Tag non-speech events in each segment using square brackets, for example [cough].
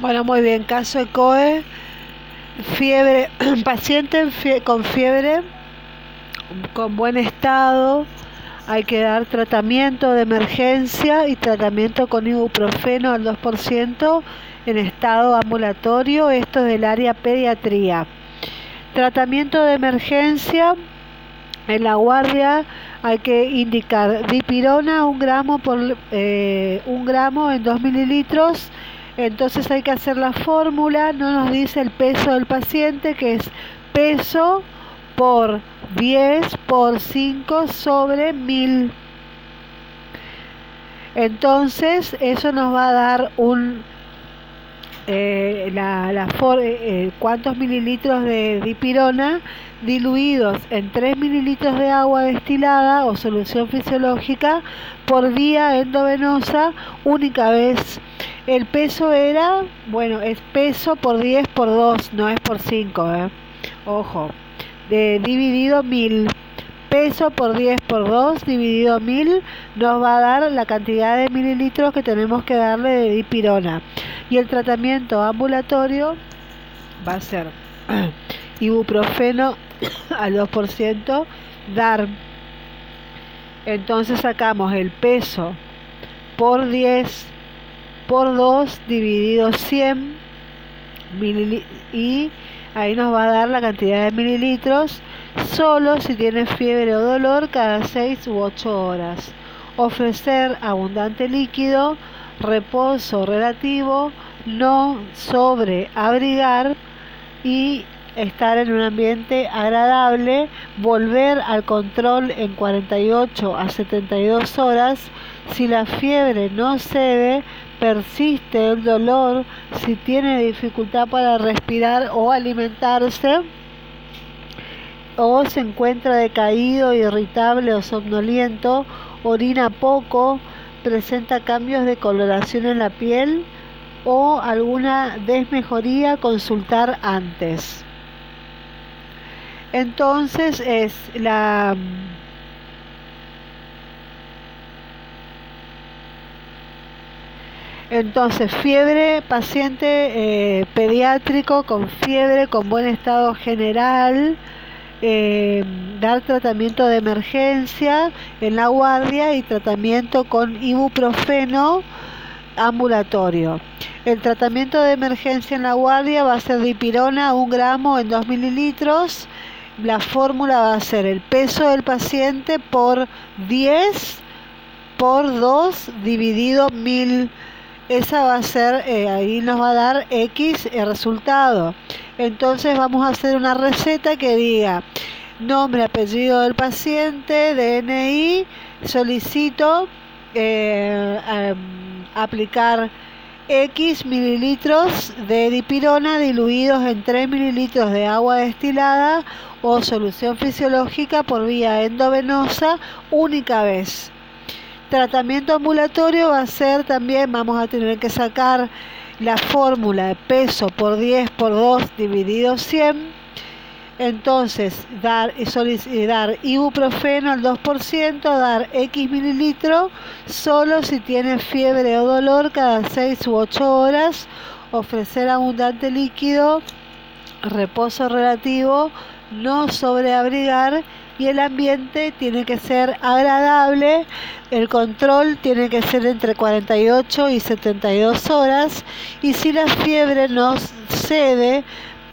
Bueno, muy bien, caso ECOE, fiebre, [clears throat] paciente con fiebre, con buen estado, hay que dar tratamiento de emergencia y tratamiento con ibuprofeno al 2% en estado ambulatorio, esto es del área pediatría. Tratamiento de emergencia, en la guardia hay que indicar dipirona un gramo por eh, un gramo en 2 mililitros entonces hay que hacer la fórmula, no nos dice el peso del paciente, que es peso por 10 por 5 sobre 1000. Entonces eso nos va a dar un eh, la, eh, eh, cuántos mililitros de dipirona diluidos en 3 mililitros de agua destilada o solución fisiológica por vía endovenosa única vez. El peso era, bueno, es peso por 10 por 2, no es por 5, ¿eh? ojo, de, dividido 1000. Peso por 10 por 2 dividido 1000 nos va a dar la cantidad de mililitros que tenemos que darle de dipirona. Y el tratamiento ambulatorio va a ser [clears throat] ibuprofeno [clears throat] al 2%, dar. Entonces sacamos el peso por 10 por 2 dividido 100 y ahí nos va a dar la cantidad de mililitros solo si tiene fiebre o dolor cada 6 u 8 horas. Ofrecer abundante líquido, reposo relativo, no sobreabrigar y estar en un ambiente agradable, volver al control en 48 a 72 horas. Si la fiebre no cede, persiste el dolor, si tiene dificultad para respirar o alimentarse, o se encuentra decaído, irritable o somnoliento, orina poco, presenta cambios de coloración en la piel o alguna desmejoría, consultar antes. Entonces es la Entonces, fiebre, paciente eh, pediátrico con fiebre, con buen estado general, eh, dar tratamiento de emergencia en la guardia y tratamiento con ibuprofeno ambulatorio. El tratamiento de emergencia en la guardia va a ser dipirona, un gramo en 2 mililitros. La fórmula va a ser el peso del paciente por 10 por 2 dividido 1000 esa va a ser, eh, ahí nos va a dar X el resultado. Entonces vamos a hacer una receta que diga nombre, apellido del paciente, DNI, solicito eh, aplicar X mililitros de dipirona diluidos en 3 mililitros de agua destilada o solución fisiológica por vía endovenosa única vez. Tratamiento ambulatorio va a ser también, vamos a tener que sacar la fórmula de peso por 10 por 2 dividido 100. Entonces, dar, dar ibuprofeno al 2%, dar X mililitro, solo si tiene fiebre o dolor cada 6 u 8 horas, ofrecer abundante líquido, reposo relativo, no sobreabrigar y el ambiente tiene que ser agradable, el control tiene que ser entre 48 y 72 horas y si la fiebre no cede,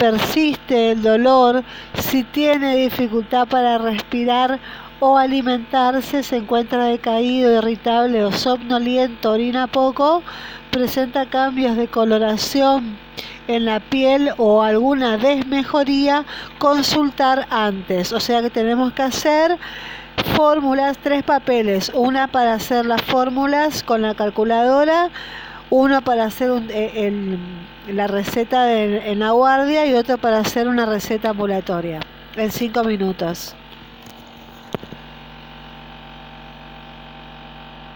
persiste el dolor, si tiene dificultad para respirar o alimentarse, se encuentra decaído, irritable o somnoliento, orina poco, presenta cambios de coloración en la piel o alguna desmejoría, consultar antes. O sea que tenemos que hacer fórmulas, tres papeles, una para hacer las fórmulas con la calculadora, uno para hacer eh, la receta en la guardia y otro para hacer una receta ambulatoria en cinco minutos.